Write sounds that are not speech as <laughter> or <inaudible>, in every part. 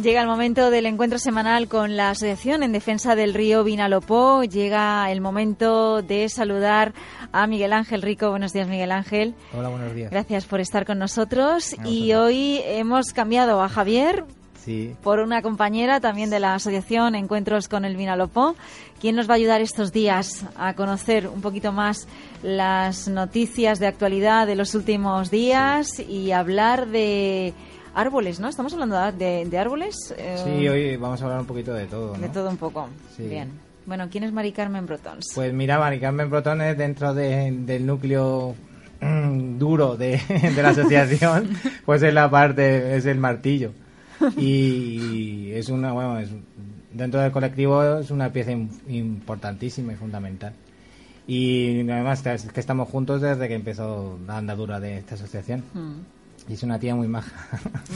Llega el momento del encuentro semanal con la Asociación en Defensa del Río Vinalopó. Llega el momento de saludar a Miguel Ángel Rico. Buenos días, Miguel Ángel. Hola, buenos días. Gracias por estar con nosotros. Y hoy hemos cambiado a Javier sí. por una compañera también de la Asociación Encuentros con el Vinalopó. ¿Quién nos va a ayudar estos días a conocer un poquito más las noticias de actualidad de los últimos días y hablar de árboles, ¿no? Estamos hablando de, árboles. sí, hoy vamos a hablar un poquito de todo. De todo un poco. Bien. Bueno, ¿quién es Mari Carmen Brotons? Pues mira, Mari Carmen Brotons es dentro del núcleo mm, duro de, <laughs> la asociación, <laughs> pues es la parte, es el martillo. Y, es una, bueno, es, dentro del colectivo es una pieza importantísima y fundamental. Y además es que estamos juntos desde que empezó la andadura de esta asociación. Mm. Y es una tía muy maja.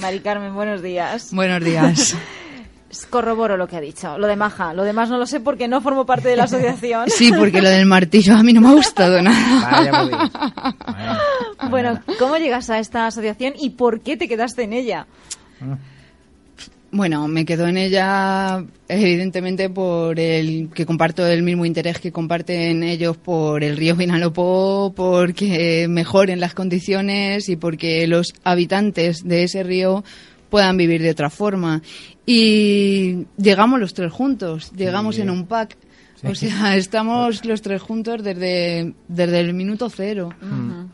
Mari Carmen, buenos días. Buenos días. <laughs> Corroboro lo que ha dicho, lo de maja. Lo demás no lo sé porque no formo parte de la asociación. Sí, porque lo del martillo a mí no me ha gustado <laughs> nada. bueno, ¿cómo llegas a esta asociación y por qué te quedaste en ella? Bueno, me quedo en ella evidentemente por el que comparto el mismo interés que comparten ellos por el río Vinalopó, porque mejoren las condiciones y porque los habitantes de ese río puedan vivir de otra forma. Y llegamos los tres juntos, llegamos en un pack o sea, <laughs> estamos los tres juntos desde, desde el minuto cero.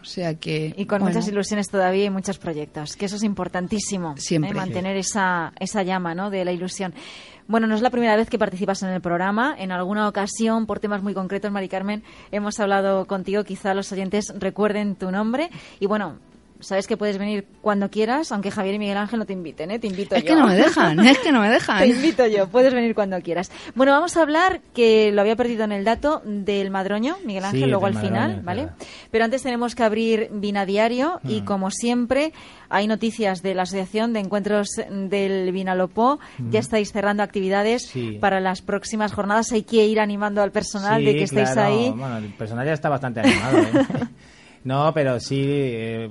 O sea que. Y con muchas ilusiones todavía y muchos proyectos, que eso es importantísimo. ¿eh? Siempre. mantener esa, esa llama ¿no? de la ilusión. Bueno, no es la primera vez que participas en el programa. En alguna ocasión, por temas muy concretos, Mari Carmen, hemos hablado contigo. Quizá los oyentes recuerden tu nombre. Y bueno, sabes que puedes venir cuando quieras, aunque Javier y Miguel Ángel no te inviten, ¿eh? Te invito es yo. Es que no me dejan, es que no me <laughs> dejan. te invito yo, puedes venir cuando quieras. Bueno, vamos a hablar, que lo había perdido en el dato, del madroño, Miguel Ángel, luego al final, ¿vale? Pero antes tenemos que abrir Vina Diario y, mm. como siempre, hay noticias de la Asociación de Encuentros del Vinalopó. Mm. Ya estáis cerrando actividades para las próximas jornadas. Hay que ir animando al personal de que estéis ahí. Bueno, el personal ya está bastante animado, ¿eh? <laughs> No, pero sí, eh,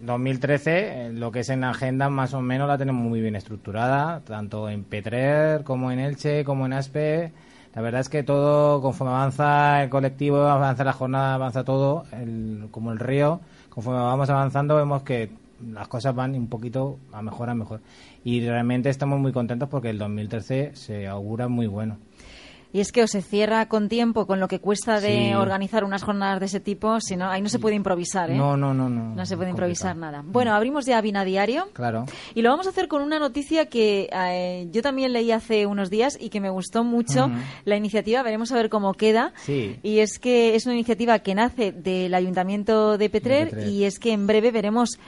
2013, lo que es en la agenda, más o menos la tenemos muy bien estructurada, tanto en Petrer como en Elche, como en Aspe. La verdad es que todo, conforme avanza el colectivo, avanza la jornada, avanza todo, como el río, conforme vamos avanzando vemos que las cosas van un poquito a mejor a mejor. Y realmente estamos muy contentos porque el 2013 se augura muy bueno. Y es que o se cierra con tiempo con lo que cuesta de organizar unas jornadas de ese tipo, si no, ahí no se puede improvisar, ¿eh? No, no, no, no. No se puede improvisar nada. Bueno, abrimos ya Vina Diario. Claro. Y lo vamos a hacer con una noticia que eh, yo también leí hace unos días y que me gustó mucho la iniciativa. Veremos a ver cómo queda. Sí. Y es que es una iniciativa que nace del Ayuntamiento de Petrer. y es que en breve veremos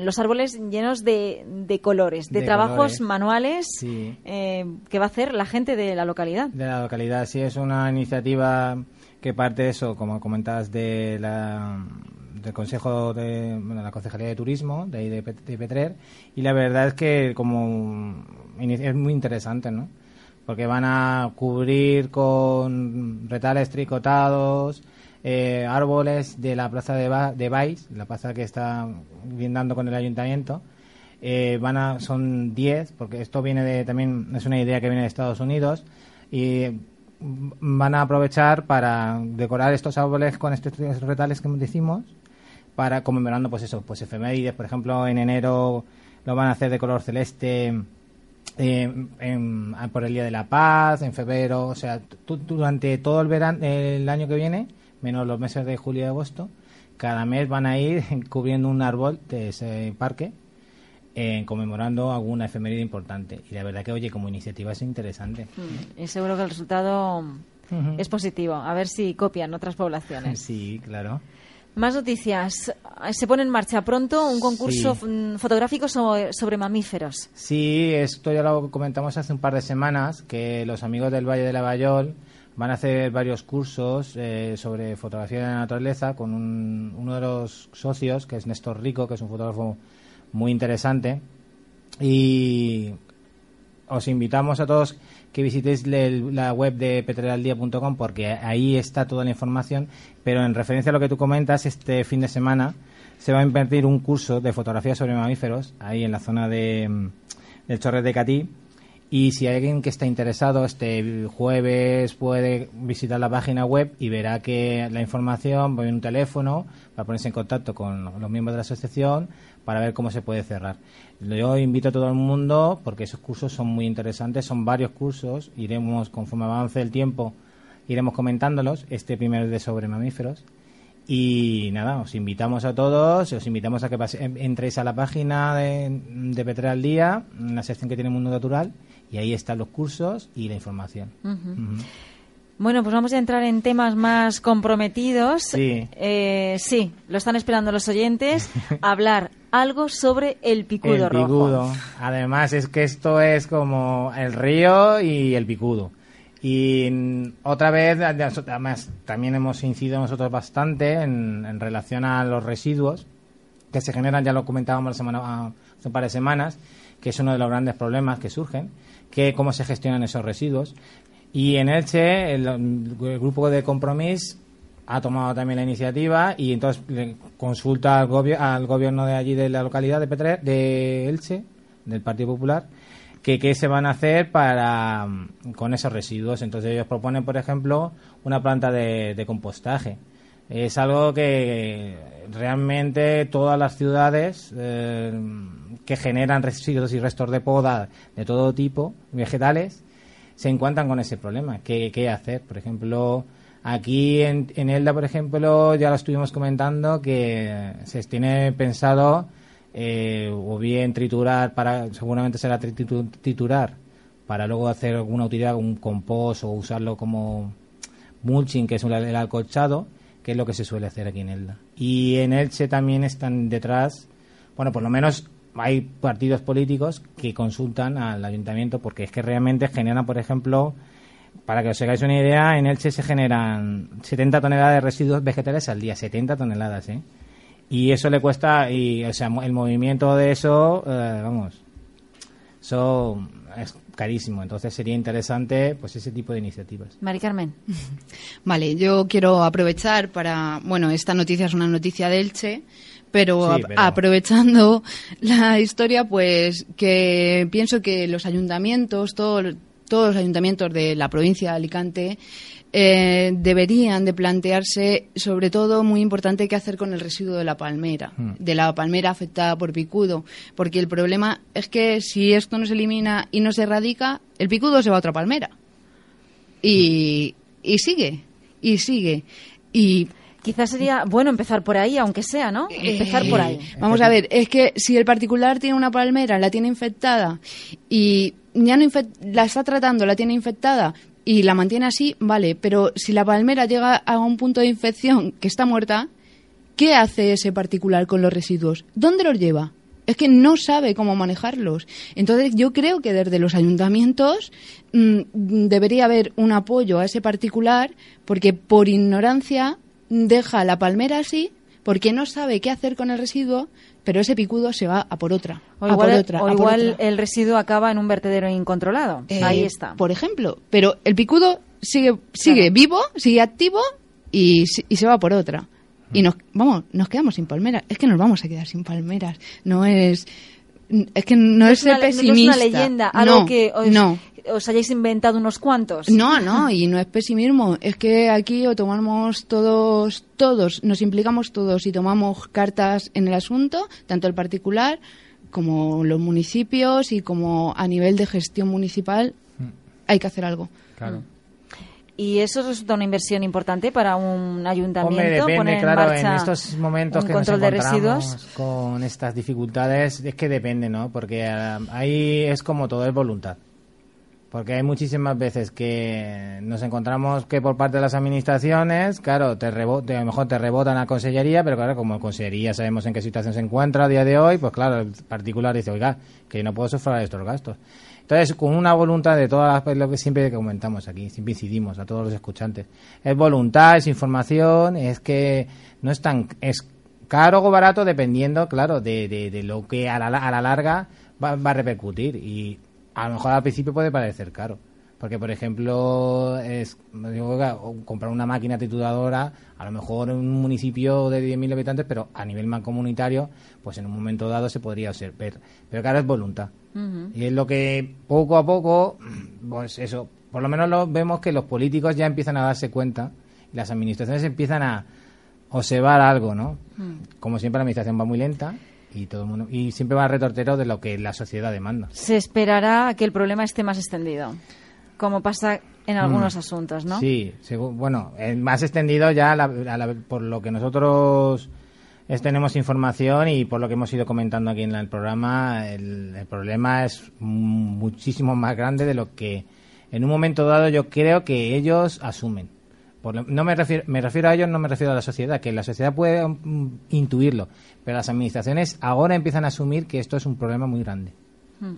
los árboles llenos de, de colores, de, trabajos manuales eh, que va a hacer la gente de la localidad. De la localidad, sí, es una iniciativa que parte de eso, como comentabas, de la, del Consejo de bueno, la Concejalía de Turismo de, de, de Petrer y la verdad es que como es muy interesante, ¿no? Porque van a cubrir con retales tricotados, eh, árboles de la plaza de, ba de Baix, la plaza que está dando con el ayuntamiento. Eh, van a, son 10, porque esto viene de, también es una idea que viene de Estados Unidos, y van a aprovechar para decorar estos árboles con estos retales que decimos, para conmemorando pues eso, pues efemérides, por ejemplo, en enero lo van a hacer de color celeste eh, por el Día de la Paz, en febrero, o sea, durante todo el verano, el año que viene, menos los meses de julio y agosto, cada mes van a ir <laughs> cubriendo un árbol de ese parque eh, conmemorando alguna efeméride importante. Y la verdad que, oye, como iniciativa es interesante. Mm, y seguro que el resultado es positivo. A ver si copian otras poblaciones. <laughs> Sí, claro. Más noticias. Se pone en marcha pronto un concurso fotográfico sobre, mamíferos. Sí, esto ya lo comentamos hace un par de semanas, que los amigos del Valle de Lavallol van a hacer varios cursos eh, sobre fotografía de la naturaleza con uno de los socios, que es Néstor Rico, que es un fotógrafo muy interesante. Y os invitamos a todos que visitéis la web de petrolaldía.com porque ahí está toda la información. Pero en referencia a lo que tú comentas, este fin de semana se va a impartir un curso de fotografía sobre mamíferos ahí en la zona de, mm, del Chorret de Catí. Y si alguien que está interesado, este jueves puede visitar la página web y verá que la información, va en un teléfono, para ponerse en contacto con los miembros de la asociación para ver cómo se puede cerrar. Yo invito a todo el mundo, porque esos cursos son muy interesantes, son varios cursos, iremos, conforme avance el tiempo, iremos comentándolos. Este primero es de sobre mamíferos. Y nada, os invitamos a todos, os invitamos a que entréis a la página de, de al Día, en la sección que tiene Mundo Natural, y ahí están los cursos y la información. Bueno, pues vamos a entrar en temas más comprometidos. Sí. Eh, sí, lo están esperando los oyentes. <laughs> hablar algo sobre el picudo, el picudo. Además, es que esto es como el río y el picudo. Y otra vez, además, también hemos incidido nosotros bastante en, relación a los residuos que se generan, ya lo comentábamos la semana, hace un par de semanas, que es uno de los grandes problemas que surgen, que cómo se gestionan esos residuos. Y en Elche, el, grupo de compromiso ha tomado también la iniciativa y entonces consulta al, al gobierno de allí de la localidad de, Petre de Elche, del Partido Popular, que qué se van a hacer para con esos residuos. Entonces ellos proponen, por ejemplo, una planta de, compostaje. Es algo que realmente todas las ciudades eh, que generan residuos y restos de poda de todo tipo, vegetales, se encuentran con ese problema. ¿Qué, qué hacer? Por ejemplo, aquí en, en, Elda, por ejemplo, ya lo estuvimos comentando que se tiene pensado eh, o bien triturar, para seguramente será triturar para luego hacer alguna utilidad, un compost o usarlo como mulching, que es el alcolchado, que es lo que se suele hacer aquí en Elda. Y en Elche también están detrás, bueno, por lo menos hay partidos políticos que consultan al ayuntamiento porque es que realmente generan, por ejemplo, para que os hagáis una idea, en Elche se generan 70 toneladas de residuos vegetales al día, 70 toneladas, ¿eh? Y eso le cuesta, y o sea, el movimiento de eso, eh, vamos, eso es carísimo. Entonces sería interesante pues ese tipo de iniciativas. Mari Carmen. <laughs> Vale, yo quiero aprovechar para, bueno, esta noticia es una noticia de Elche, pero, aprovechando <laughs> la historia, pues que pienso que los ayuntamientos, todos los ayuntamientos de la provincia de Alicante, eh, deberían de plantearse, sobre todo, muy importante, qué hacer con el residuo de la palmera, hmm. de la palmera afectada por picudo, porque el problema es que si esto no se elimina y no se erradica, el picudo se va a otra palmera. Y, y sigue, y sigue. Y Quizás sería bueno empezar por ahí, aunque sea, ¿no? Empezar por ahí. Vamos a ver, es que si el particular tiene una palmera, la tiene infectada y ya no la está tratando, la tiene infectada y la mantiene así, vale, pero si la palmera llega a un punto de infección que está muerta, ¿qué hace ese particular con los residuos? ¿Dónde los lleva? Es que no sabe cómo manejarlos. Entonces yo creo que desde los ayuntamientos mm, debería haber un apoyo a ese particular porque por ignorancia deja la palmera así porque no sabe qué hacer con el residuo, pero ese picudo se va a por otra. O igual, el residuo acaba en un vertedero incontrolado. Eh, Ahí está. Por ejemplo, pero el picudo sigue, sigue vivo, sigue activo y, y se va por otra. Y nos, vamos, nos quedamos sin palmeras. Es que nos vamos a quedar sin palmeras. No es es que no, es, ser pesimista. No es una leyenda, algo que no os hayáis inventado unos cuantos. No, no, y no es pesimismo. Es que aquí o tomamos todos, todos, nos implicamos todos y tomamos cartas en el asunto, tanto el particular como los municipios y como a nivel de gestión municipal mm. hay que hacer algo. Claro. Y eso resulta una inversión importante para un ayuntamiento. Hombre, depende, claro, en estos momentos que control nos de residuos. con estas dificultades, es que depende, ¿no? Porque ah, ahí es como todo, es voluntad. Porque hay muchísimas veces que nos encontramos que por parte de las administraciones, claro, te rebota, a lo mejor te rebotan a consellería, pero claro, como consellería sabemos en qué situación se encuentra a día de hoy, pues claro, el particular dice, oiga, que no puedo sufrir estos gastos. Entonces, con una voluntad de todas las, lo que siempre comentamos aquí, siempre incidimos a todos los escuchantes, es voluntad, es información, es que no es tan, es caro o barato dependiendo, claro, de, de, lo que a la, a la larga va, va a repercutir y a lo mejor al principio puede parecer caro. Porque, por ejemplo, es comprar una máquina trituradora, a lo mejor en un municipio de 10.000 habitantes, pero a nivel mancomunitario, pues en un momento dado se podría ser. Pero, pero claro, es voluntad. Y es lo que poco a poco, pues eso, por lo menos lo, vemos que los políticos ya empiezan a darse cuenta y las administraciones empiezan a observar algo, ¿no? Como siempre la administración va muy lenta, y todo el mundo y siempre va a retortero de lo que la sociedad demanda. Se esperará a que el problema esté más extendido, como pasa en algunos mm. asuntos, ¿no? Sí, bueno, más extendido ya por lo que nosotros tenemos información y por lo que hemos ido comentando aquí en el programa, el, el problema es muchísimo más grande de lo que en un momento dado yo creo que ellos asumen no me refiero, me refiero a ellos, no me refiero a la sociedad, que la sociedad puede mm, intuirlo, pero las administraciones ahora empiezan a asumir que esto es un problema muy grande. Hmm.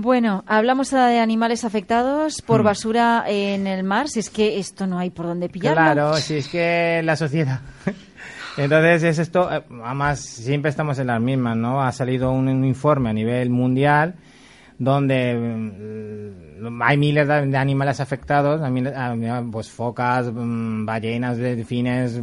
Bueno, hablamos de animales afectados por hmm. basura en el mar, si es que esto no hay por dónde pillarlo. Claro, si es que la sociedad. <laughs> Entonces es esto, eh, además siempre estamos en las mismas, ¿no? Ha salido un informe a nivel mundial donde mm, hay miles de animales afectados, pues focas, mm, ballenas, delfines,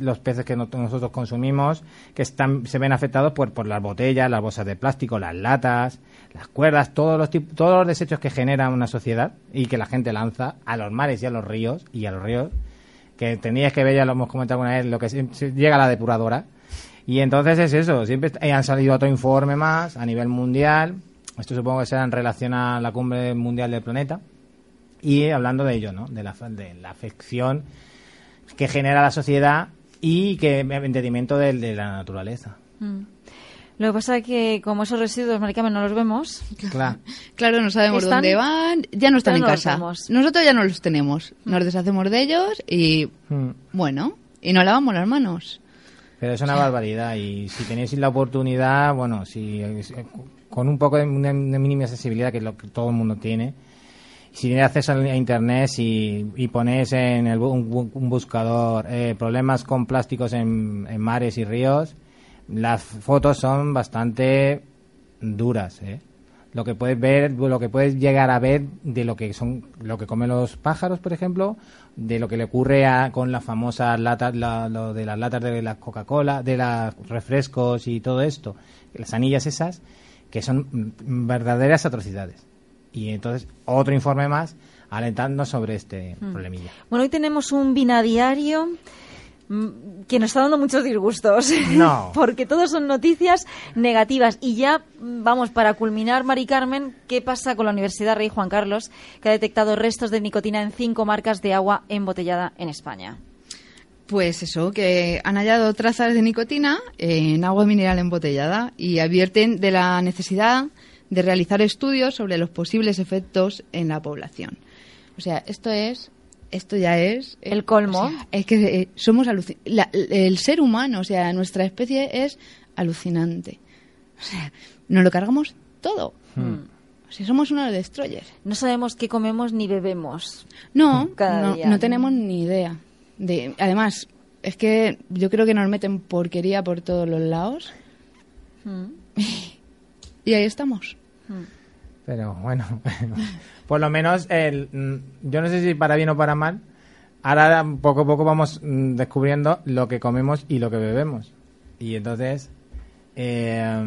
los peces que nosotros consumimos, que están, se ven afectados por, por las botellas, las bolsas de plástico, las latas, las cuerdas, todos los, todos los desechos que genera una sociedad y que la gente lanza a los mares y a los ríos, y a los ríos, que tenías que ver, ya lo hemos comentado una vez, lo que llega a la depuradora. Y entonces es eso, siempre han salido otro informe más a nivel mundial esto supongo que será en relación a la cumbre mundial del planeta. Y hablando de ello, ¿no? De la, de la afección que genera la sociedad y que en detrimento de, de la naturaleza. Mm. Lo que pasa es que como esos residuos, maricame, no los vemos. Claro, <laughs> claro no sabemos dónde van, ya no están en casa. Nosotros ya no los tenemos. Nos deshacemos de ellos y, mm. bueno, y nos lavamos las manos. Pero es una barbaridad y si tenéis la oportunidad, bueno, si con un poco de mínima accesibilidad, que es lo que todo el mundo tiene, si tienes acceso a internet y, y pones en el, un, buscador eh, problemas con plásticos en, mares y ríos, las fotos son bastante duras, ¿eh? Lo que puedes ver, lo que puedes llegar a ver de lo que son, lo que comen los pájaros, por ejemplo, de lo que le ocurre a, con las famosas latas, lo de las latas de la Coca-Cola, de los refrescos y todo esto, las anillas esas, que son verdaderas atrocidades. Y entonces, otro informe más alentando sobre este mm. problemilla. Bueno, hoy tenemos un binadiario mm, que nos está dando muchos disgustos. No. <laughs> Porque todos son noticias negativas. Y ya, mm, vamos, para culminar, Mari Carmen, ¿qué pasa con la Universidad Rey Juan Carlos, que ha detectado restos de nicotina en cinco marcas de agua embotellada en España? Pues eso, que han hallado trazas de nicotina en agua mineral embotellada y advierten de la necesidad de realizar estudios sobre los posibles efectos en la población. O sea, esto es esto ya es el colmo. es que eh, somos el ser humano, o sea, nuestra especie es alucinante. O sea, nos lo cargamos todo. Hmm. O sea, somos unos destroyers. No sabemos qué comemos ni bebemos. No, no, no tenemos ni idea además, es que yo creo que nos meten porquería por todos los lados. Mm. <laughs> y ahí estamos. Mm. Pero <laughs> bueno, por lo menos, el, mm, yo no sé si para bien o para mal, ahora poco a poco vamos descubriendo lo que comemos y lo que bebemos. Y entonces, eh,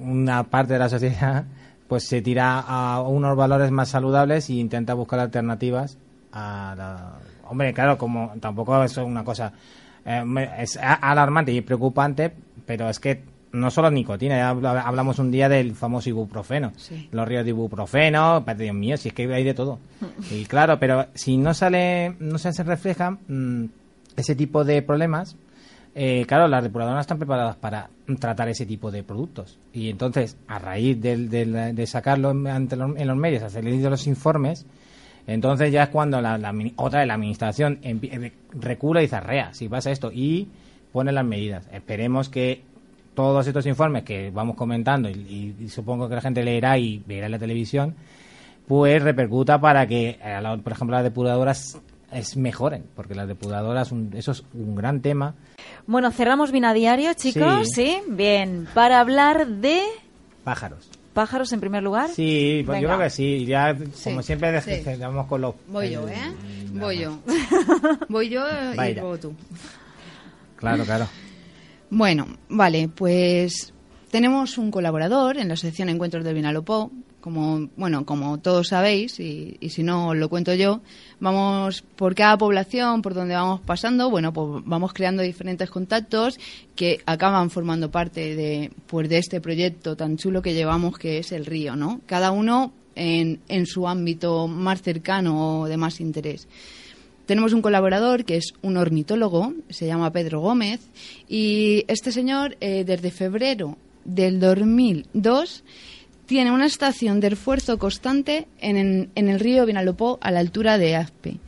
una parte de la sociedad <laughs> pues se tira a unos valores más saludables e intenta buscar alternativas a la, Hombre, claro, como tampoco es una cosa. Eh, es alarmante y preocupante, pero es que no solo nicotina, ya hablamos un día del famoso ibuprofeno, los ríos de ibuprofeno, Dios mío, si es que hay de todo. <laughs> y claro, pero si no sale, no se refleja mm, ese tipo de problemas, eh, claro, las depuradoras están preparadas para tratar ese tipo de productos. Y entonces, a raíz de, sacarlo en, los medios, hacer los informes, entonces ya es cuando la, otra de la administración eh, recula y zarrea si pasa esto y pone las medidas. Esperemos que todos estos informes que vamos comentando y, supongo que la gente leerá y verá en la televisión, pues repercuta para que, eh, por ejemplo, las depuradoras es mejoren, porque las depuradoras, eso es un gran tema. Bueno, cerramos bien a diario, chicos, sí. Bien, para hablar de... Pájaros. ¿Pájaros en primer lugar? Sí, pues yo creo que sí. Ya, como siempre, vamos con los... Voy yo, ¿eh? Voy yo. <laughs> Voy yo y luego tú. Claro, claro. Bueno, vale, pues tenemos un colaborador en la sección Encuentros de Vinalopó, como bueno, como todos sabéis y, si no lo cuento yo, vamos por cada población por donde vamos pasando, bueno, pues vamos creando diferentes contactos que acaban formando parte de pues de este proyecto tan chulo que llevamos que es el río, ¿no? Cada uno en, en su ámbito más cercano o de más interés. Tenemos un colaborador que es un ornitólogo, se llama Pedro Gómez, y este señor eh, desde febrero del 2002 tiene una estación de esfuerzo constante en, en, el río Vinalopó a la altura de Aspe.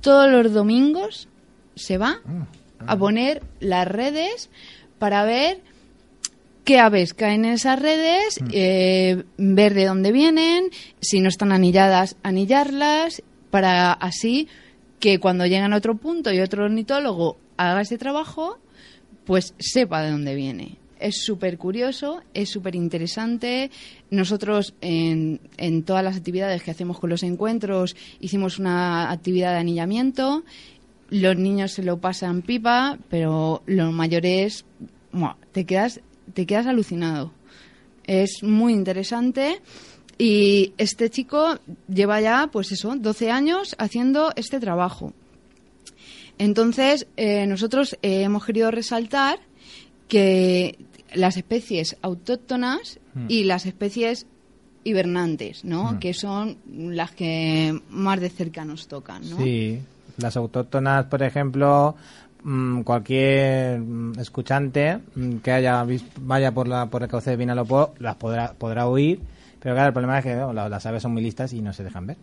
Todos los domingos se va a poner las redes para ver qué aves caen en esas redes, mm. eh, ver de dónde vienen, si no están anilladas, anillarlas, para así que cuando llegan a otro punto y otro ornitólogo haga ese trabajo, pues sepa de dónde viene. Es súper curioso, es súper interesante. Nosotros en, en todas las actividades que hacemos con los encuentros hicimos una actividad de anillamiento. Los niños se lo pasan pipa, pero los mayores te quedas te quedas alucinado. Es muy interesante y este chico lleva ya, pues eso, 12 años haciendo este trabajo. Entonces, eh, nosotros eh, hemos querido resaltar que las especies autóctonas hmm. y las especies hibernantes, ¿no? Hmm. Que son las que más de cerca nos tocan, ¿no? Sí, las autóctonas, por ejemplo, mm, cualquier mm, escuchante mm, que haya vaya por la por el cauce de Vinalopó las podrá podrá oír pero claro, el problema es que las aves son muy listas y no se dejan ver.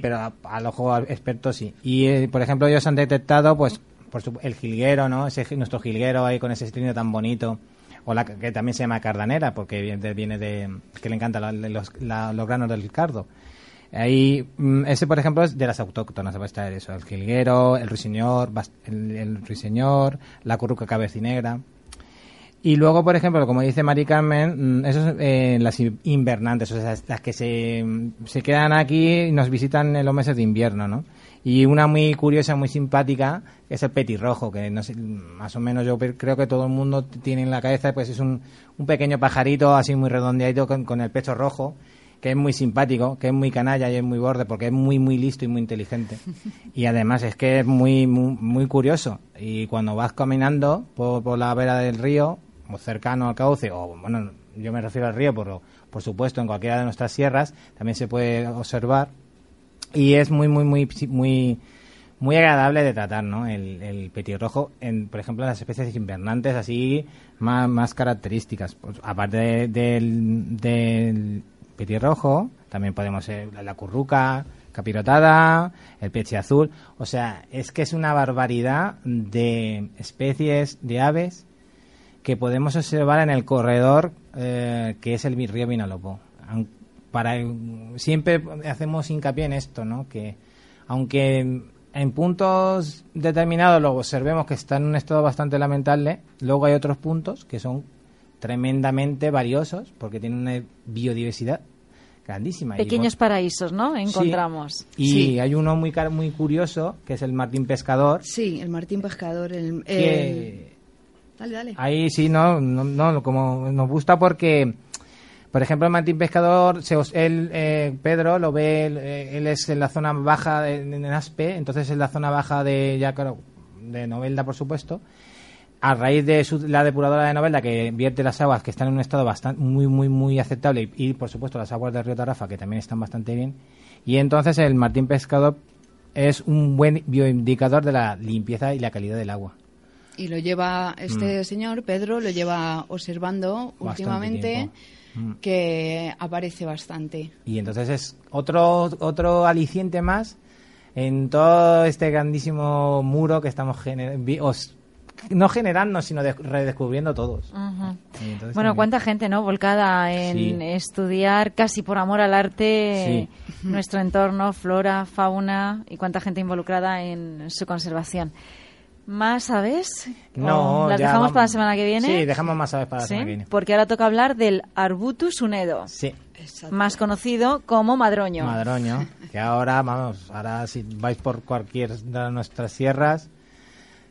pero al ojo experto sí. Y, eh, por ejemplo, ellos han detectado, pues, por el jilguero, ¿no? Ese, nuestro jilguero ahí con ese estrino tan bonito. O la que también se llama cardanera, porque viene de, que le encanta los, granos del cardo. Ahí, mm, ese, por ejemplo, es de las autóctonas, va a estar eso, el jilguero, el ruiseñor, el, el ruiseñor, la curruca cabecinegra. Y luego, por ejemplo, como dice Mari Carmen, mm, esos, eh, las invernantes, o sea, las que se, se quedan aquí y nos visitan en los meses de invierno, ¿no? Y una muy curiosa, muy simpática, es el petirrojo, que no sé, más o menos yo creo que todo el mundo tiene en la cabeza, pues es un, un pequeño pajarito así muy redondeado con, con el pecho rojo, que es muy simpático, que es muy canalla y es muy borde, porque es muy, muy listo y muy inteligente. <laughs> Y además es que es muy, muy, muy curioso. Y cuando vas caminando por, por la vera del río, cercano al cauce, o bueno, yo me refiero al río, por, por supuesto, en cualquiera de nuestras sierras, también se puede observar. Y es muy, muy, muy, muy, muy agradable de tratar, ¿no? El, el petirrojo, en, por ejemplo, en las especies invernantes así más, más características. Pues, aparte del, del petirrojo, también podemos ser la curruca, capirotada, el peche azul. O sea, es que es una barbaridad de especies de aves que podemos observar en el corredor eh, que es el río Vinalopó. Para, siempre hacemos hincapié en esto, ¿no? que aunque en puntos determinados lo observemos que está en un estado bastante lamentable, luego hay otros puntos que son tremendamente valiosos porque tienen una biodiversidad grandísima. Pequeños paraísos, ¿no? Encontramos. Y hay uno muy muy curioso que es el Martín Pescador. Sí, el Martín Pescador. El, Dale, dale. Ahí sí, no, no, como nos gusta porque, por ejemplo, el Martín Pescador, se, él, eh, Pedro, lo ve, eh, él, es en la zona baja de, Aspe, entonces en la zona baja de, ya de Novelda, por supuesto. A raíz de la depuradora de Novelda que vierte las aguas que están en un estado bastante muy, muy, muy aceptable y, por supuesto, las aguas del río Tarafa que también están bastante bien. Y entonces el Martín Pescador es un buen bioindicador de la limpieza y la calidad del agua. y lo lleva este mm. señor, Pedro, lo lleva observando últimamente. Mm. que aparece bastante. Y entonces es otro, otro aliciente más en todo este grandísimo muro que estamos no generando, sino redescubriendo todos. Bueno, cuánta gente, ¿no? Volcada en estudiar casi por amor al arte nuestro entorno, flora, fauna y cuánta gente involucrada en su conservación. ¿Más aves? No, ¿Las dejamos para la semana que viene? Sí, dejamos más aves para la semana que viene. Porque ahora toca hablar del Arbutus unedo. Sí. Más conocido como madroño. Madroño, que ahora, vamos, ahora si vais por cualquier de nuestras sierras,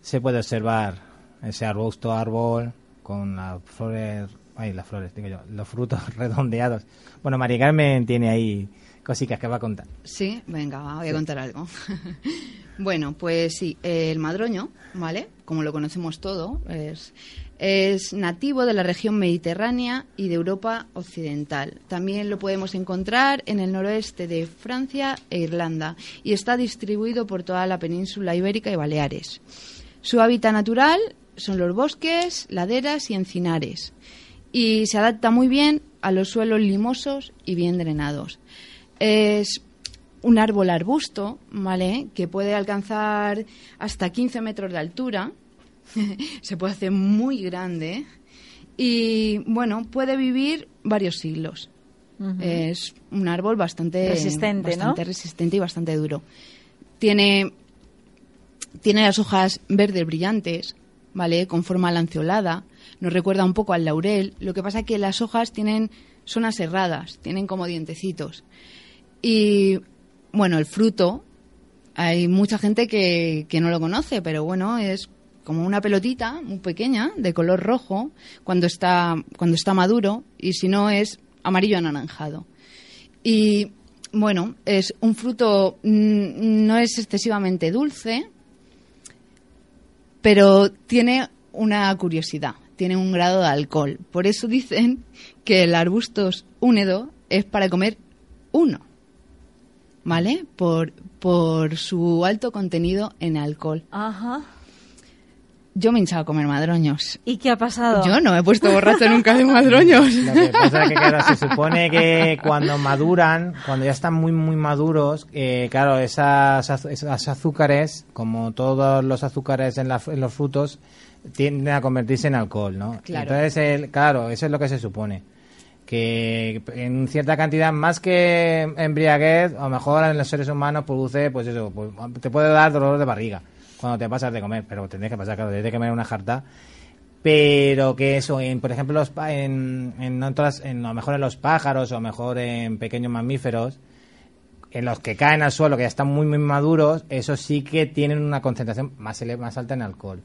se puede observar ese arbusto árbol con las flores, ay, las flores, digo yo, los frutos <laughs> redondeados. Bueno, María Carmen tiene ahí cositas que va a contar. Sí, venga, voy a contar algo. <laughs> bueno, pues sí, el madroño, ¿vale? Como lo conocemos todo, es, es nativo de la región mediterránea y de Europa occidental. También lo podemos encontrar en el noroeste de Francia e Irlanda y está distribuido por toda la península ibérica y Baleares. Su hábitat natural son los bosques, laderas y encinares y se adapta muy bien a los suelos limosos y bien drenados. Es un árbol arbusto, ¿vale? Que puede alcanzar hasta 15 metros de altura. <laughs> Se puede hacer muy grande. Y bueno, puede vivir varios siglos. Es un árbol bastante resistente, bastante resistente y bastante duro. Tiene, tiene las hojas verdes brillantes, ¿vale? Con forma lanceolada. Nos recuerda un poco al laurel. Lo que pasa es que las hojas tienen, son aserradas, tienen como dientecitos. Y bueno, el fruto, hay mucha gente que, que no lo conoce, pero bueno, es como una pelotita muy pequeña de color rojo cuando está cuando está maduro y si no es amarillo anaranjado. Y bueno, es un fruto mm, no es excesivamente dulce, pero tiene una curiosidad, tiene un grado de alcohol. Por eso dicen que el arbustos húmedo es para comer uno. ¿Vale? Por, por su alto contenido en alcohol. Ajá. Yo me he hinchado a comer madroños. ¿Y qué ha pasado? Yo no he puesto borracho nunca de madroños. Lo que pasa es que, claro, se supone que cuando maduran, cuando ya están muy, muy maduros, eh, claro, esas, esas azúcares, como todos los azúcares en, en, los frutos, tienden a convertirse en alcohol, ¿no? Claro. Entonces, claro, eso es lo que se supone que en cierta cantidad más que embriaguez o mejor en los seres humanos produce pues eso pues, te puede dar dolor de barriga cuando te pasas de comer pero tendrías que pasar claro tienes que comer una jarta. Pero que eso en, por ejemplo los, en, en otras en lo mejor en los pájaros o mejor en pequeños mamíferos en los que caen al suelo que ya están muy muy maduros eso sí que tienen una concentración más más alta en alcohol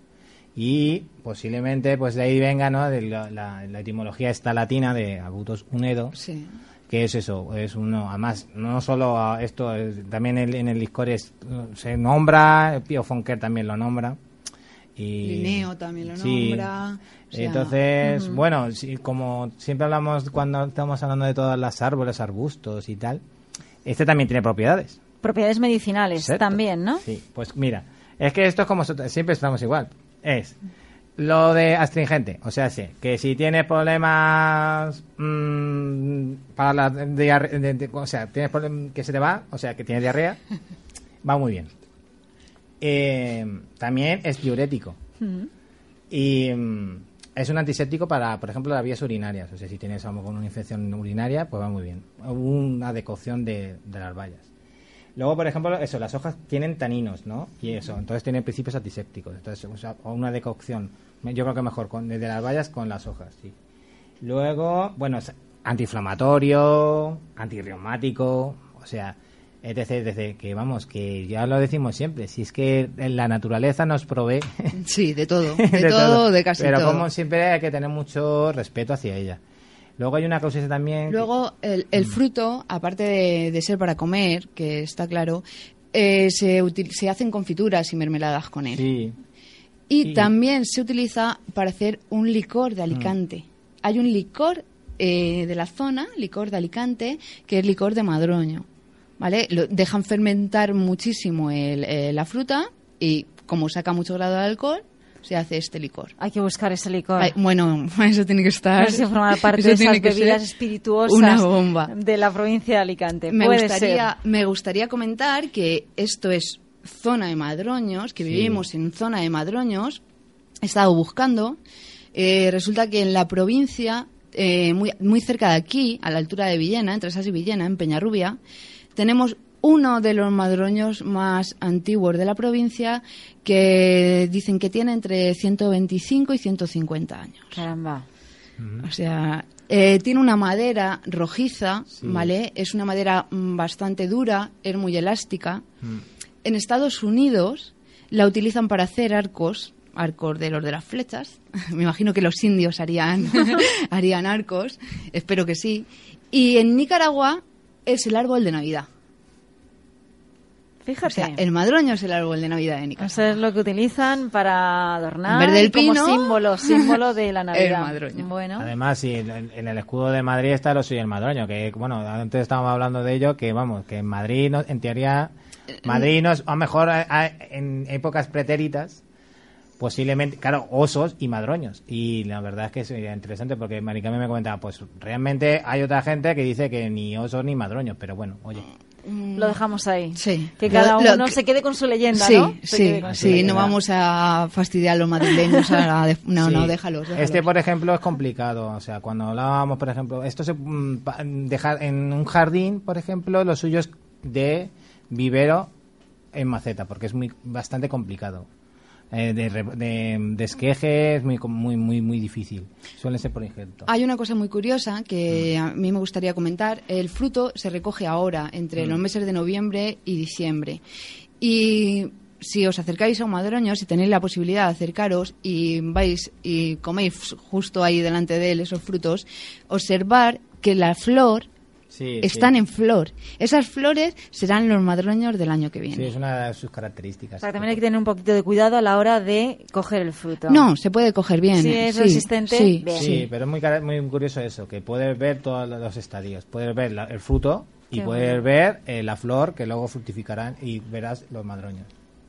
y posiblemente pues de ahí venga ¿no? de la, etimología esta latina de abutos unedo que es eso es uno además no solo esto también en el licor se nombra Pío Fonker también lo nombra y Linneo también lo nombra entonces bueno como siempre hablamos cuando estamos hablando de todas las árboles arbustos y tal este también tiene propiedades. Propiedades medicinales también no sí pues mira es que esto es como siempre estamos igual es lo de astringente. O sea, sí, que si tienes problemas mmm, para la diarrea, o sea, tienes problemas que se te va, o sea, que tienes diarrea, <laughs> va muy bien. Eh, también es diurético. Mm. Y mm, es un antiséptico para, por ejemplo, las vías urinarias. O sea, si tienes a una infección urinaria, pues va muy bien. Una decocción de, de las bayas. Luego, por ejemplo, eso, las hojas tienen taninos, ¿no? Y eso, entonces tienen principios antisépticos. Entonces, o, una decocción. Yo creo que mejor con, desde las bayas con las hojas, sí. Luego, bueno, es antiinflamatorio, antirreumático, o sea, etc, etc, que vamos, que ya lo decimos siempre, si es que la naturaleza nos provee... Sí, de todo, <laughs> de, todo, de casi todo. Pero como siempre hay que tener mucho respeto hacia ella. Luego hay una cosa también. Luego el, el mm. fruto, aparte de, ser para comer, que está claro, eh, se, se hacen confituras y mermeladas con él. Sí. Y, también se utiliza para hacer un licor de Alicante. Mm. Hay un licor eh, de la zona, licor de Alicante, que es licor de madroño. ¿Vale? Lo dejan fermentar muchísimo el, eh, la fruta y como saca mucho grado de alcohol, se hace este licor. Hay que buscar ese licor. bueno, <laughs> eso tiene que estar. No sé formar parte de esas bebidas espirituosas una bomba. de la provincia de Alicante. Me Puede gustaría, ser. me gustaría comentar que esto es zona de Madroños, que vivimos en zona de Madroños. He estado buscando. Eh, resulta que en la provincia, eh, muy, muy cerca de aquí, a la altura de Villena, entre Sas y Villena, en Peñarrubia, tenemos uno de los madroños más antiguos de la provincia que dicen que tiene entre 125 y 150 años. Caramba. O sea, eh, tiene una madera rojiza, ¿vale? Es una madera mm, bastante dura, es muy elástica. Mm. En Estados Unidos la utilizan para hacer arcos, arcos de los de las flechas. <laughs> Me imagino que los indios harían, <laughs> harían arcos, espero que sí. Y en Nicaragua es el árbol de Navidad. Fíjate. O sea, el madroño es el árbol de Navidad de Nicaragua. Eso es lo que utilizan para adornar En vez del como pino, símbolo, símbolo <laughs> de la Navidad. el madroño. Bueno, Además, sí, en, en el escudo de Madrid está lo suyo el madroño, que bueno, antes estábamos hablando de ello, que vamos, que en Madrid, no- en teoría, Madrid no es, a lo mejor a- a- en épocas pretéritas, posiblemente, claro, osos y madroños. Y la verdad es que sería interesante porque Maricame me comentaba, pues realmente hay otra gente que dice que ni osos ni madroños, pero bueno, oye. Lo dejamos ahí. Sí. Que cada Lo- lo uno que- se quede con su leyenda, sí, ¿no? Se sí, sí, leyenda. no vamos a fastidiar a los madrileños. a de- no, Sí. no, déjalos, déjalos. Este, por ejemplo, es complicado. O sea, cuando hablábamos, por ejemplo, esto se mm, dejar en un jardín, por ejemplo, lo suyo es de vivero en maceta, porque es muy bastante complicado. Eh, de, de, de esqueje es muy, muy, muy, muy difícil. Suele ser por injerto. Hay una cosa muy curiosa que Mm. a mí me gustaría comentar. El fruto se recoge ahora, entre Mm. los meses de noviembre y diciembre. Y si os acercáis a un madroño, si tenéis la posibilidad de acercaros y vais y coméis justo ahí delante de él esos frutos, observar que la flor Sí, están sí. en flor. Esas flores serán los madroños del año que viene. Sí, es una de sus características. O sea, que también hay que tener un poquito de cuidado a la hora de coger el fruto. No, se puede coger bien. Si ¿eh? es Sí, resistente, sí, bien. Sí, sí. pero es muy, cara- muy curioso eso, que puedes ver todos los estadios. Puedes ver la- el fruto y Qué puedes bueno. ver eh, la flor que luego fructificarán y verás los madroños.